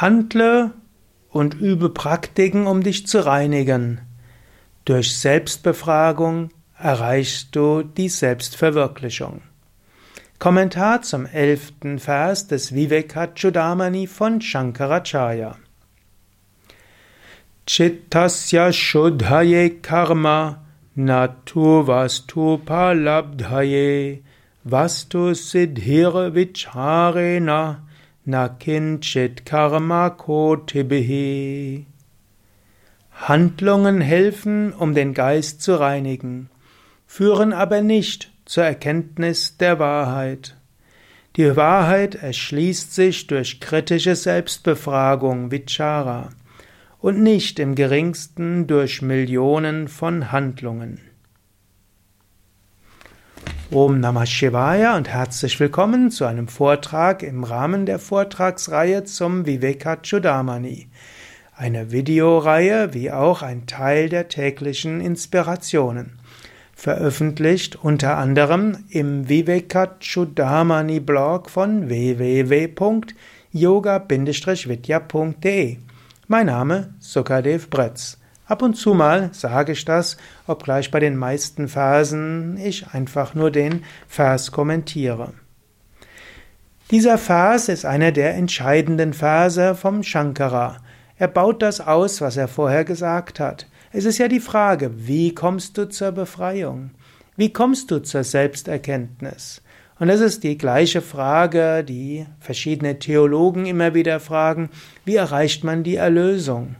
Handle und übe Praktiken, um dich zu reinigen. Durch Selbstbefragung erreichst du die Selbstverwirklichung. Kommentar zum elften Vers des Vivekachudamani von Shankaracharya. Chittasya Shuddhaye Karma Natu Vastu Palabdhaye Vastu Siddhir Vicharena Na Kinchit Karma Kotibihi Handlungen helfen, um den Geist zu reinigen, führen aber nicht zur Erkenntnis der Wahrheit. Die Wahrheit erschließt sich durch kritische Selbstbefragung, Vichara, und nicht im geringsten durch Millionen von Handlungen. Om Namah Shivaya und herzlich willkommen zu einem Vortrag im Rahmen der Vortragsreihe zum Vivekachudamani eine Videoreihe wie auch ein Teil der täglichen Inspirationen. Veröffentlicht unter anderem im Vivekachudamani Blog von www.yoga-vidya.de. Mein Name Sukadev Bretz. Ab und zu mal sage ich das, obgleich bei den meisten Versen ich einfach nur den Vers kommentiere. Dieser Vers ist einer der entscheidenden Verse vom Shankara. Er baut das aus, was er vorher gesagt hat. Es ist ja die Frage, wie kommst du zur Befreiung? Wie kommst du zur Selbsterkenntnis? Und das ist die gleiche Frage, die verschiedene Theologen immer wieder fragen, wie erreicht man die Erlösung?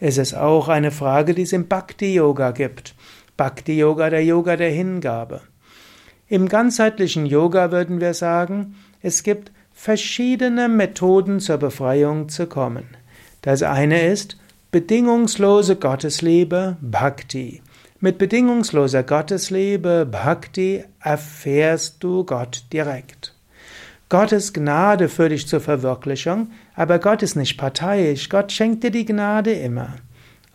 Es ist auch eine Frage, die es im Bhakti-Yoga gibt. Bhakti-Yoga, der Yoga der Hingabe. Im ganzheitlichen Yoga würden wir sagen, es gibt verschiedene Methoden zur Befreiung zu kommen. Das eine ist bedingungslose Gottesliebe, Bhakti. Mit bedingungsloser Gottesliebe, Bhakti, erfährst du Gott direkt. Gottes Gnade für dich zur Verwirklichung, aber Gott ist nicht parteiisch, Gott schenkt dir die Gnade immer.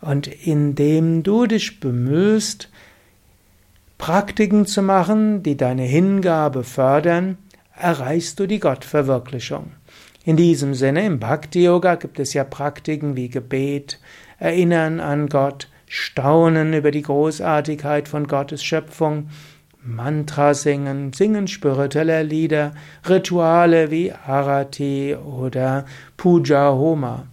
Und indem du dich bemühst, Praktiken zu machen, die deine Hingabe fördern, erreichst du die Gottverwirklichung. In diesem Sinne, im Bhakti-Yoga gibt es ja Praktiken wie Gebet, Erinnern an Gott, Staunen über die Großartigkeit von Gottes Schöpfung, Mantra singen, singen spiritueller Lieder, Rituale wie Arati oder Puja Homa.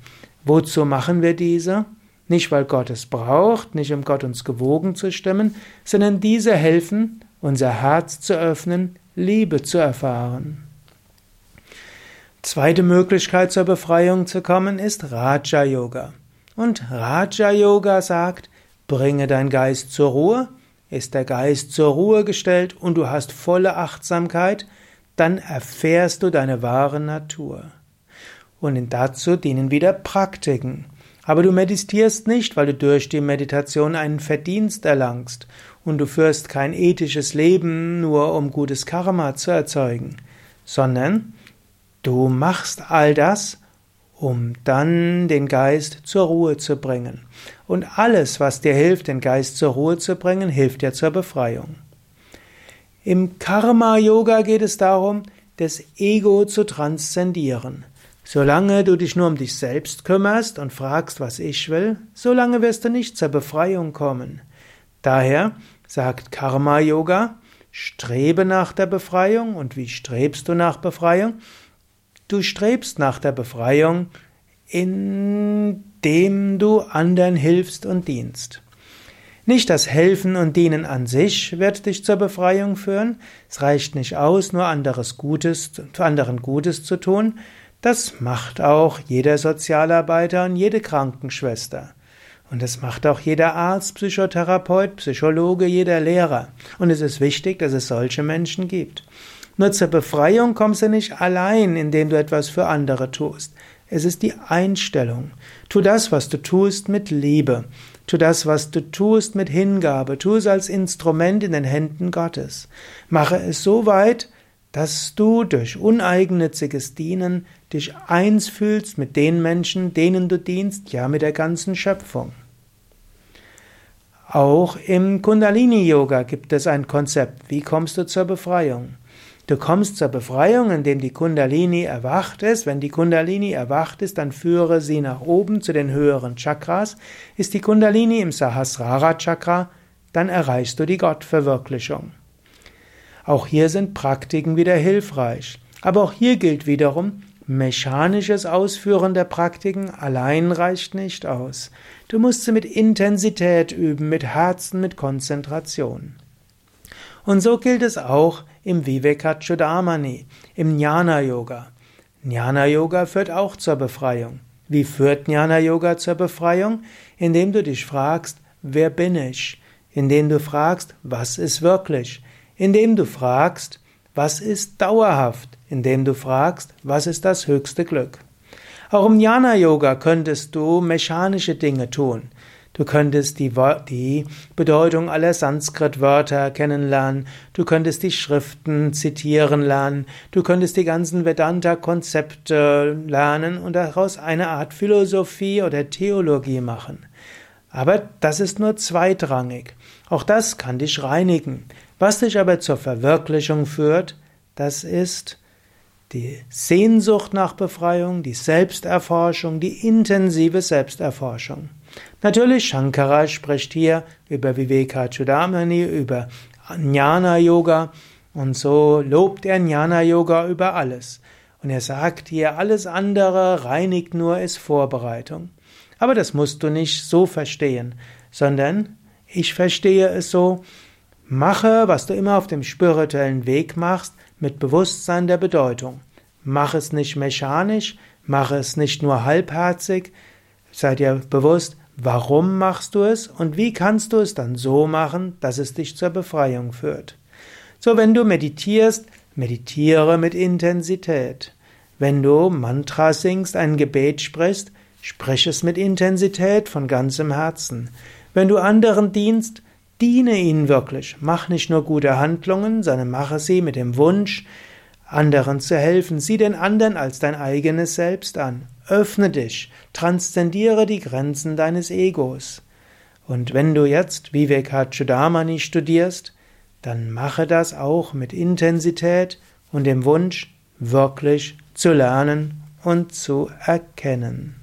Wozu machen wir diese? Nicht, weil Gott es braucht, nicht um Gott uns gewogen zu stimmen, sondern diese helfen, unser Herz zu öffnen, Liebe zu erfahren. Zweite Möglichkeit zur Befreiung zu kommen ist Raja Yoga. Und Raja Yoga sagt, bringe dein Geist zur Ruhe, ist der Geist zur Ruhe gestellt und du hast volle Achtsamkeit, dann erfährst du deine wahre Natur. Und dazu dienen wieder Praktiken. Aber du meditierst nicht, weil du durch die Meditation einen Verdienst erlangst und du führst kein ethisches Leben nur um gutes Karma zu erzeugen, sondern Du machst all das, um dann den Geist zur Ruhe zu bringen. Und alles, was dir hilft, den Geist zur Ruhe zu bringen, hilft dir zur Befreiung. Im Karma-Yoga geht es darum, das Ego zu transzendieren. Solange du dich nur um dich selbst kümmerst und fragst, was ich will, solange wirst du nicht zur Befreiung kommen. Daher sagt Karma-Yoga, strebe nach der Befreiung. Und wie strebst du nach Befreiung? Du strebst nach der Befreiung, indem du anderen hilfst und dienst. Nicht das Helfen und Dienen an sich wird dich zur Befreiung führen. Es reicht nicht aus, nur anderes Gutes, anderen Gutes zu tun. Das macht auch jeder Sozialarbeiter und jede Krankenschwester. Und das macht auch jeder Arzt, Psychotherapeut, Psychologe, jeder Lehrer. Und es ist wichtig, dass es solche Menschen gibt. Nur zur Befreiung kommst du nicht allein, indem du etwas für andere tust. Es ist die Einstellung. Tu das, was du tust, mit Liebe. Tu das, was du tust, mit Hingabe. Tu es als Instrument in den Händen Gottes. Mache es so weit, dass du durch uneigennütziges Dienen dich eins fühlst mit den Menschen, denen du dienst, ja mit der ganzen Schöpfung. Auch im Kundalini-Yoga gibt es ein Konzept. Wie kommst du zur Befreiung? Du kommst zur Befreiung, indem die Kundalini erwacht ist. Wenn die Kundalini erwacht ist, dann führe sie nach oben zu den höheren Chakras. Ist die Kundalini im Sahasrara Chakra, dann erreichst du die Gottverwirklichung. Auch hier sind Praktiken wieder hilfreich. Aber auch hier gilt wiederum, mechanisches Ausführen der Praktiken allein reicht nicht aus. Du musst sie mit Intensität üben, mit Herzen, mit Konzentration. Und so gilt es auch im Vivekachudamani, im Jnana Yoga. Jnana Yoga führt auch zur Befreiung. Wie führt Jnana Yoga zur Befreiung? Indem du dich fragst, wer bin ich? Indem du fragst, was ist wirklich? Indem du fragst, was ist dauerhaft? Indem du fragst, was ist das höchste Glück? Auch im Jnana Yoga könntest du mechanische Dinge tun. Du könntest die, die Bedeutung aller Sanskrit-Wörter kennenlernen. Du könntest die Schriften zitieren lernen. Du könntest die ganzen Vedanta-Konzepte lernen und daraus eine Art Philosophie oder Theologie machen. Aber das ist nur zweitrangig. Auch das kann dich reinigen. Was dich aber zur Verwirklichung führt, das ist die Sehnsucht nach Befreiung, die Selbsterforschung, die intensive Selbsterforschung. Natürlich, Shankara spricht hier über Vivekachudamani, über Jnana Yoga und so lobt er Jnana Yoga über alles. Und er sagt hier, alles andere reinigt nur, ist Vorbereitung. Aber das musst du nicht so verstehen, sondern ich verstehe es so, mache, was du immer auf dem spirituellen Weg machst, mit Bewusstsein der Bedeutung. Mach es nicht mechanisch, mach es nicht nur halbherzig, sei dir bewusst, Warum machst du es und wie kannst du es dann so machen, dass es dich zur Befreiung führt? So, wenn du meditierst, meditiere mit Intensität. Wenn du Mantra singst, ein Gebet sprichst, sprich es mit Intensität von ganzem Herzen. Wenn du anderen dienst, diene ihnen wirklich. Mach nicht nur gute Handlungen, sondern mache sie mit dem Wunsch, anderen zu helfen. Sieh den anderen als dein eigenes Selbst an. Öffne dich, transzendiere die Grenzen deines Egos. Und wenn du jetzt Vivekachudamani studierst, dann mache das auch mit Intensität und dem Wunsch, wirklich zu lernen und zu erkennen.